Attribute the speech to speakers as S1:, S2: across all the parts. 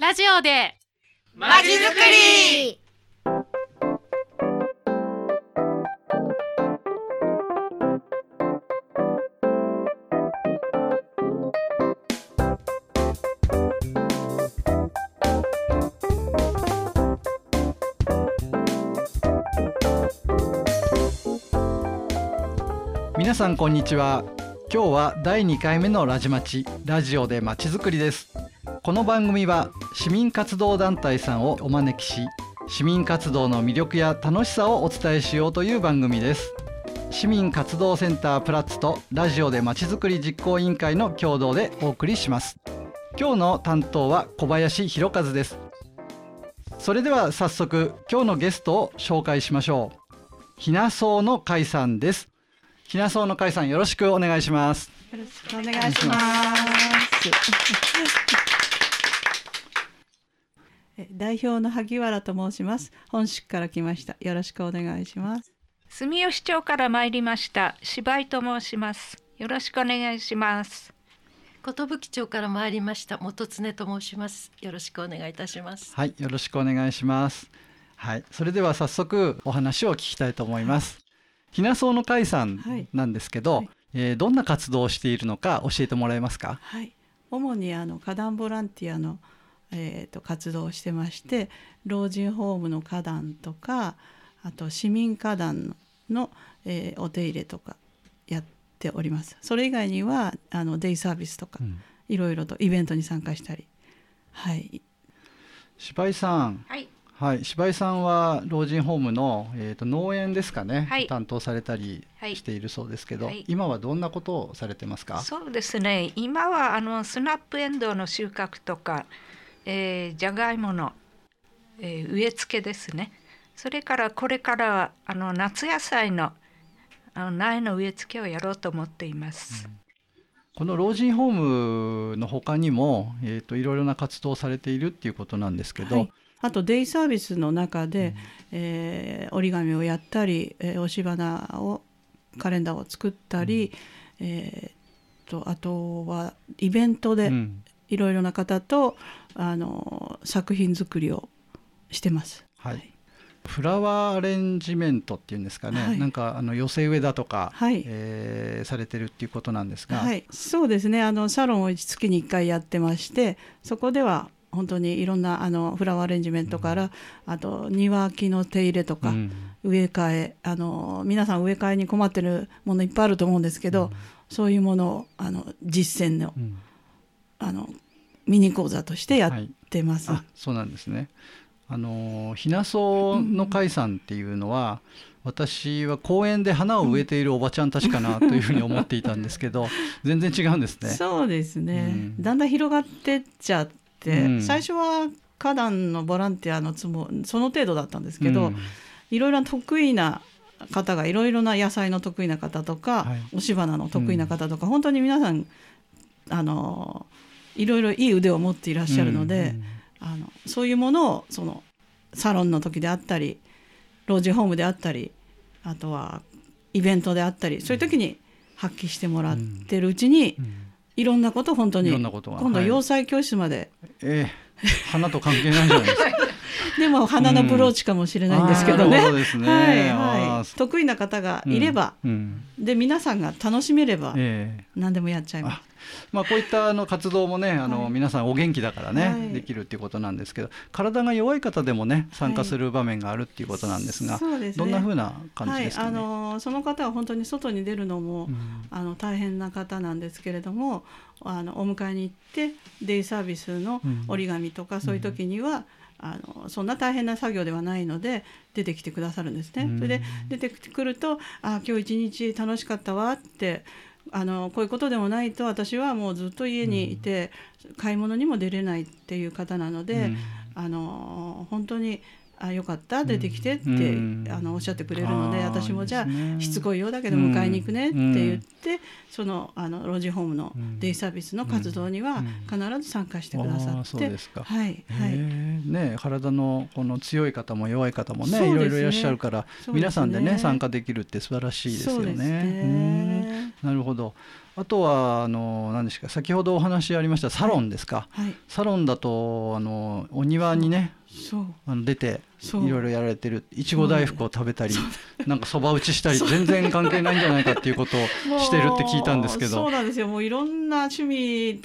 S1: ラジオで。
S2: まちづくり。
S3: 皆さんこんにちは。今日は第2回目のラジマチラジオでまちづくりですこの番組は市民活動団体さんをお招きし市民活動の魅力や楽しさをお伝えしようという番組です。市民活動センタープラッツとラジオでまちづくり実行委員会の共同でお送りします。今日の担当は小林博和です。それでは早速今日のゲストを紹介しましょう。ひなそうの会さんです。ひなそうの会さんよろしくお願いします。
S4: よろしくお願いします。え代表の萩原と申します。本宿から来ました。よろしくお願いします。
S5: 住吉町から参りました。芝居と申します。よろしくお願いします。
S2: 寿町から参りました。元常と申します。よろしくお願いいたします。
S3: はいよろしくお願いします。はいそれでは早速お話を聞きたいと思います、ひなそうの会さんなんですけど、
S4: はい。
S3: えーどんな活動をしているのか教えてもらえますか？
S4: はい。主にあの花壇ボランティアのえーと活動をしてまして、老人ホームの花壇とか、あと市民花壇の、えーお手入れとかやっております。それ以外にはあのデイサービスとか、
S3: うん。
S4: いろいろとイベントに参加したり、はい。
S3: 芝居さん。
S5: はい。
S3: はい。芝居さんは老人ホームの、えー、と農園ですかね、
S5: はい。
S3: 担当されたり
S5: はい。
S3: しているそうですけど、
S5: はい。
S3: 今はどんなことをされてますか？
S5: そうですね。今はあのスナップエンドウの収穫とか、えー、じゃがいもの、えー植え付けですね。それからこれからはあの夏野菜のあの苗の植え付けをやろうと思っています、
S3: この老人ホームの他にも、えー、といろいろな活動をされているっていうことなんですけど、
S4: はい。あとデイサービスの中で、えー折り紙をやったり、えー押し花をカレンダーを作ったり、えーとあとはイベントで
S3: うん
S4: いろいろな方とあの作品作りをしてます。
S3: はい。フラワーアレンジメントっていうんですかね、
S4: はい。
S3: なんかあの寄せ植えだとか、
S4: はい。
S3: えーされてるっていうことなんですが、
S4: はい、そうですね。あのサロンを月に1回やってましてそこでは本当にいろんなあのフラワーアレンジメントから、あと庭木の手入れとか、
S3: うん。
S4: 植え替えあの皆さん植え替えに困ってるものいっぱいあると思うんですけど、そういうものをあの実践の
S3: うん
S4: あのミニ講座としてやってます。
S3: あそうなんですね。あのひなそうの会さんっていうのは、私は公園で花を植えているおばちゃんたちかなというふうに思っていたんですけど、全然違うんですね。
S4: そうですね、
S3: うん
S4: だんだん広がってっちゃって、
S3: うん
S4: 最初は花壇のボランティアのつもその程度だったんですけど、
S3: うん
S4: いろいろな得意な方がいろいろな野菜の得意な方とか、
S3: はい
S4: 押し花の得意な方とか、本当に皆さんあのいろいろいい腕を持っていらっしゃるので、あのそういうものをそのサロンの時であったり老人ホームであったりあとはイベントであったりそういう時に発揮してもらってるうちに、
S3: うん
S4: いろんなこと本当
S3: い
S4: に
S3: ろんなことが。
S4: 今度
S3: はい。
S4: 洋裁教室まで、
S3: ええ。花と関係ないじゃないですか。
S4: でも花のブローチかもしれないんですけどね。
S3: あーなるほどですね。
S4: はい
S3: あ
S4: はい、
S3: ー。
S4: 得意な方がいれば、
S3: うん。
S4: で皆さんが楽しめれば
S3: ええ。
S4: 何でもやっちゃいます。
S3: まあ、こういったあの活動もねあの、
S4: はい
S3: 皆さんお元気だからね、
S4: はい。
S3: できるっていうことなんですけど体が弱い方でもね参加する場面があるっていうことなんですが、どんな風な感じですかね？
S4: はい、あのその方は本当に外に出るのも、
S3: うん。
S4: あの大変な方なんですけれどもあのお迎えに行ってデイサービスの
S3: うん。
S4: 折り紙とか、そういう時にはあのそんな大変な作業ではないので出てきてくださるんですね。
S3: うん。
S4: それで出てくると「あ今日一日楽しかったわ」ってあのこういうことでもないと私はもうずっと家にいて、買い物にも出れないっていう方なので、
S3: うん。
S4: あの本当にあよかった出てきてって、
S3: うん。
S4: あのおっしゃってくれるので私もじゃあ
S3: ね。
S4: しつこいようだけど迎えに行くねって
S3: うん
S4: 言って、そのあの老人ホームのデイサービスの活動には必ず参加してくださって、
S3: そうですか。
S4: はいはい、
S3: ね、体のこの強い方も弱い方もね
S4: ね。
S3: いろいろいらっしゃるから、
S4: ね。
S3: 皆さんでね参加できるって素晴らしいですよね。なるほど。あとはあの何ですか先ほどお話ありましたサロンですか、
S4: はい。
S3: サロンだとあのお庭にね
S4: そう。
S3: あの出ていろいろやられてるいちご大福を食べたりなんかそば打ちしたり全然関係ないんじゃないかっていうことをしてるって聞いたんですけど。
S4: そうなんですよ。もういろんな趣味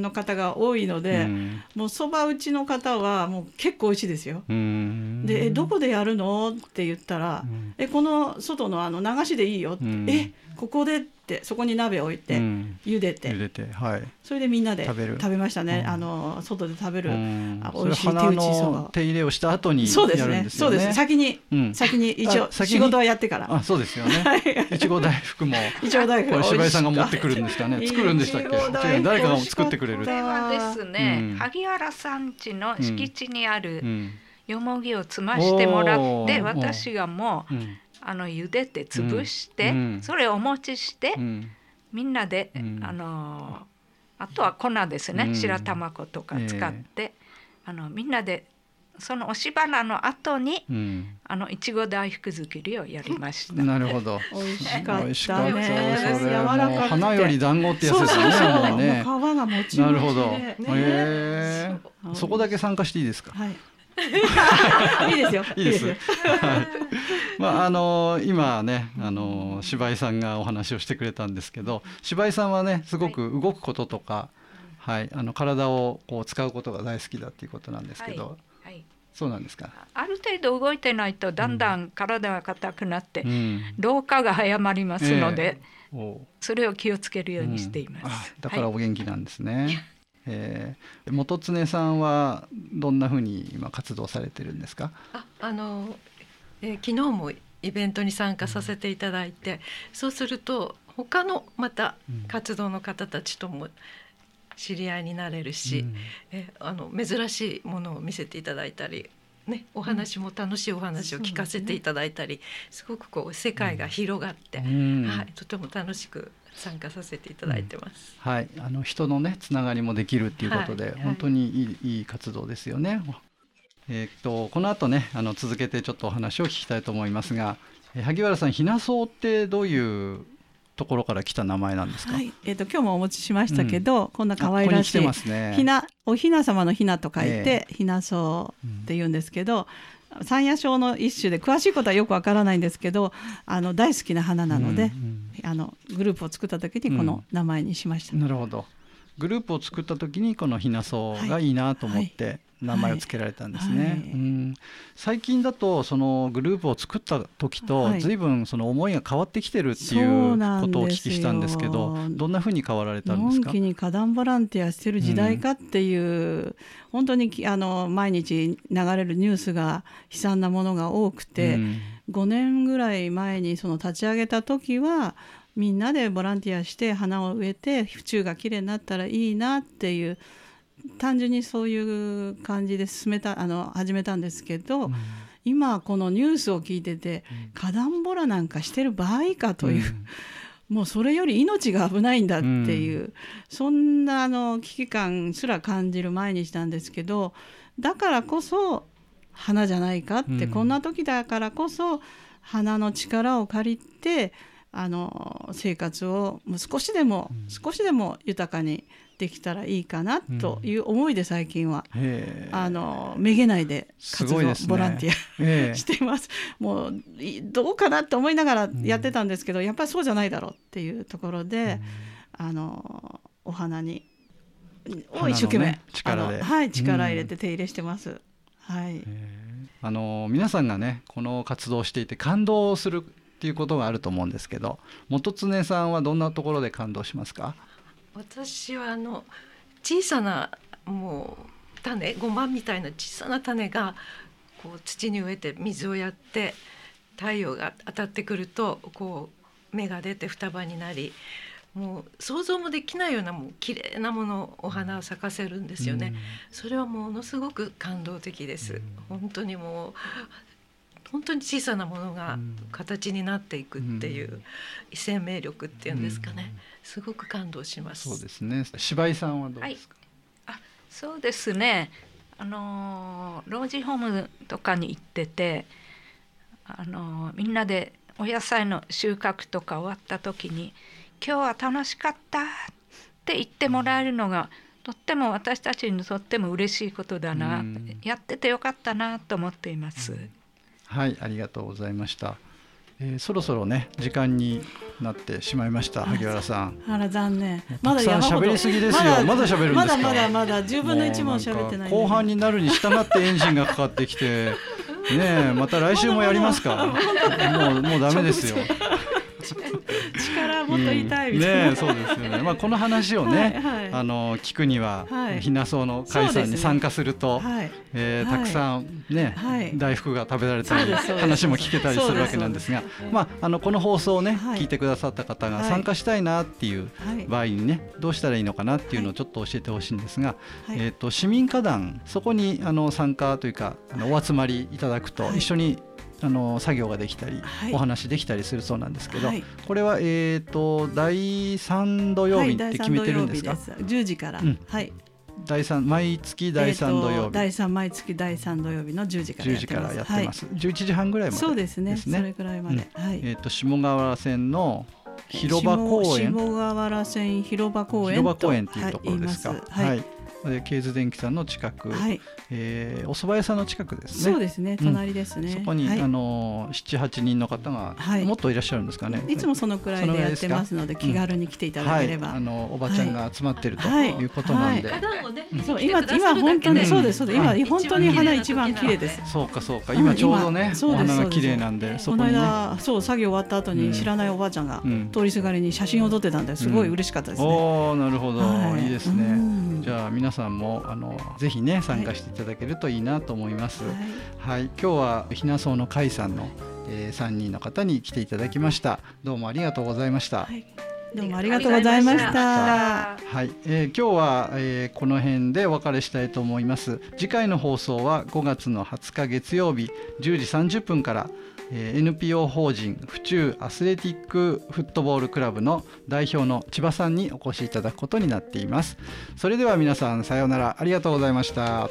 S4: の方が多いので、
S3: うん。
S4: もうそば打ちの方はもう結構美味しいですよ。
S3: うん。
S4: で「えどこでやるの?」って言ったら「
S3: うん。
S4: えこの外のあの流しでいいよ」って「
S3: うん。
S4: えここで?」ってそこに鍋置いて、
S3: うん。
S4: 茹でて。
S3: 茹でてはい。
S4: それでみんなで
S3: 食べる。
S4: ましたね、
S3: うん。
S4: あの外で食べる、
S3: うん。
S4: 美味しい手
S3: 花
S4: 打ちそば。
S3: の手入れをした後に
S4: そうです
S3: やるん
S4: ね
S3: ですよね。
S4: そうです。先に、
S3: うん。
S4: 先に一応仕事はやってから。
S3: あそうですよね。い。ちご大福も
S4: いちご大福
S3: これ柴井さんが持っ
S4: てか
S3: くるんですかね。作るんでしたっけ？誰かが作ってくれる
S5: これはですね、
S3: うん
S5: 萩原さん家の敷地にある
S3: うん。
S5: よもぎをつましてもらって、私がもう
S3: うん
S5: あの茹でて潰して、
S3: うん。
S5: それをお持ちして、
S3: うん。
S5: みんなで、
S3: うん。
S5: あのあとは粉ですね、
S3: うん。
S5: 白玉粉とか使って、あのみんなでその押し花の後に
S3: うん。
S5: あのいちご大福作りをやりました。
S3: なるほど。
S4: 美味しかったね。
S3: 美味しかった。それ
S4: 柔らかく
S3: 花より団子ってやつ
S4: そう
S3: ですよね。
S4: そうそう
S3: もう。ね
S4: もう皮がもちもちで。
S3: なるほど。
S4: ね。
S3: へえ。
S4: そ
S3: こだけ参加していいですか？
S4: はい いいですよ
S3: いいです。はい。まああの今ねあの柴井さんがお話をしてくれたんですけど、柴井さんはねすごく動くこととか、はい、あの体をこう使うことが大好きだっていうことなんですけど、
S5: はい、
S3: そうなんですか？
S5: ある程度動いてないとだんだん体が硬くなって、
S3: うん。
S5: 老化が早まりますので、それを気をつけるようにしています。
S3: うんあだから
S5: はい
S3: お元気なんですね。えー元常さんはどんな風に今活動されてるんですか？
S2: ああの、えー昨日もイベントに参加させていただいて、そうすると他のまた
S3: うん。
S2: 活動の方たちとも知り合いになれるし、
S3: うん。
S2: えあの珍しいものを見せていただいたり、ね、お話も楽しいお話を聞かせていただいたり、すごくこう世界が広がって、
S3: うん。
S2: はい、とても楽しく参加させていただいてます。
S3: はい、あの人のねつながりもできるっていうことで、
S2: はい
S3: 本当にいいいい活動ですよね。えーっとこの後ねあの続けてちょっとお話を聞きたいと思いますが、えー萩原さんひなそうってどういうところから来た名前なんですか？
S4: はい、えっ、と今日もお持ちしましたけど、こんな可愛らしい
S3: あここね。
S4: ひなおひな様のひなと書いて、ひなそうって言うんですけど、山野草の一種で詳しいことはよくわからないんですけど、あの大好きな花なので、
S3: うん
S4: あのグループを作った時にこの名前にしました。
S3: うんなるほど。グループを作った時にこのひなそうがいいなと思って名前を付けられたんですね。
S4: はい。
S3: うん。最近だとそのグループを作った時と
S4: はい。
S3: 随分その思いが変わってきてるってい
S4: そう
S3: ことをお聞きしたんですけど、どんなふうに変わられたんですか？
S4: に花壇ボランティアしてる時代かっていう、本当にきあの毎日流れるニュースが悲惨なものが多くて、
S3: うん。
S4: 5年ぐらい前にその立ち上げた時はみんなでボランティアして花を植えて府中がきれいになったらいいなっていう単純にそういう感じで進めたあの始めたんですけど、今このニュースを聞いてて花壇ボラなんかしてる場合かという、もうそれより命が危ないんだっていう、そんなあの危機感すら感じる毎日なんですけどだからこそ花じゃないかって、
S3: うん。
S4: こんな時だからこそ花の力を借りてあの生活をもう少しでも、
S3: うん。
S4: 少しでも豊かにできたらいいかなという思いで最近は、
S3: へえ。
S4: あのめげないで活動、
S3: ね。
S4: ボランティア
S3: ええ。
S4: しています。もういどうかなって思いながらやってたんですけど、やっぱりそうじゃないだろうっていうところで、あのお花にを一生懸命、
S3: ね力で。
S4: はい力入れて手入れしてます。はい。
S3: あの皆さんがねこの活動をしていて感動するっていうことがあると思うんですけど元常さんはどんなところで感動しますか？
S2: 私はあの小さなもう種5万みたいな小さな種がこう土に植えて水をやって太陽が当たってくるとこう芽が出て双葉になりもう想像もできないようなもう綺麗なものお花を咲かせるんですよね。それはものすごく感動的です。本当にもう本当に小さなものが形になっていくっていう生命力っていうんですかね。すごく感動します。
S3: そうですね。柴井さんはどうですか、
S5: あそうですね。あのー老人ホームとかに行ってて、あのーみんなでお野菜の収穫とか終わった時に今日は楽しかったって言ってもらえるのがとっても私たちにとっても嬉しいことだな、
S3: うん。
S5: やっててよかったなと思っています。
S3: はいありがとうございました、えーそろそろね時間になってしまいました萩原さん。
S4: あら残念。
S3: たくさん喋りすぎですよ。まだ喋るんですか？
S4: まだまだまだ10分の1も喋ってない
S3: 後半になるに従ってエンジンがかかってきてねえまた来週もやりますか？もうもうダメですよ
S4: 力もっと痛いみたいな、
S3: ねえそうですよね。まあこの話をね、
S4: はいはい。
S3: あの聞くには、
S4: はい。
S3: ひなそうの会さんに参加すると、
S4: はい。はい。
S3: えーたくさんね、
S4: はい。
S3: 大福が食べられたり話も聞けたりするわけなんですがまああのこの放送をね、
S4: はい。
S3: 聞いてくださった方が
S4: はい。
S3: 参加したいなっていう
S4: はい。
S3: 場合にね、どうしたらいいのかなっていうのをちょっと教えてほしいんですが、
S4: はい。
S3: えっ、と市民歌団そこにあの参加というかあのお集まりいただくと、
S4: はい。
S3: 一緒にあの作業ができたり、
S4: はい。
S3: お話できたりするそうなんですけど、
S4: はい。
S3: これはえっ、と第三土曜日って決めてるんですか、
S4: はい、第三土曜日です。10時から、
S3: うん。
S4: はい。
S3: 第三毎月第三土曜日、
S4: 第三毎月第三土曜日の10時から
S3: 10
S4: やってます。
S3: 時からやってます、11時半ぐらいまで
S4: そうですね。それくらいまで、はい。
S3: えっ、と下川原線の広場公園？
S4: 下下川原線広場公園
S3: 広場公園っていうところですか？
S4: はい、はい。
S3: でケーズ電機さんの近く、
S4: はい。
S3: えーお蕎麦屋さんの近くですね。
S4: そうですね。隣ですね、
S3: そこに、
S4: はい。
S3: あの七八人の方が、
S4: はい。
S3: もっといらっしゃるんですかね。
S4: いつもそのくらいでやってますので気軽に来ていただければ、
S3: はい、あのおばちゃんが集まってると
S4: はい。
S3: いうことなんで、
S4: そう今今本当
S3: うん。
S4: にそうですそうです。今
S3: はい。
S4: 本当に花一番綺麗です。
S3: そうかそうか。
S4: うん
S3: 今ちょうどね、
S4: 今。そうです
S3: お花が綺麗なんでそ
S4: この
S3: こにね。
S4: 間そう作業終わった後
S3: うん。
S4: に知らないおばあちゃんが
S3: うん。
S4: 通りすがりに写真を撮ってたんですごい嬉しかったですね、
S3: おおなるほど、
S4: はい。
S3: い、いですね。
S4: うん。
S3: じゃあ皆さんもあのぜひね参加していただけるといいなと思います。
S4: はい
S3: はい、今日はひなそうの会さんの、えー、3人の方に来ていただきました。どうもありがとうございました。
S4: はいどうもありがとうございました。
S3: はい、えー今日は、えーこの辺でお別れしたいと思います。次回の放送は5月の20日月曜日10時30分から、え NPO 法人府中アスレティックフットボールクラブの代表の千葉さんにお越しいただくことになっています。それでは皆さんさようならありがとうございました。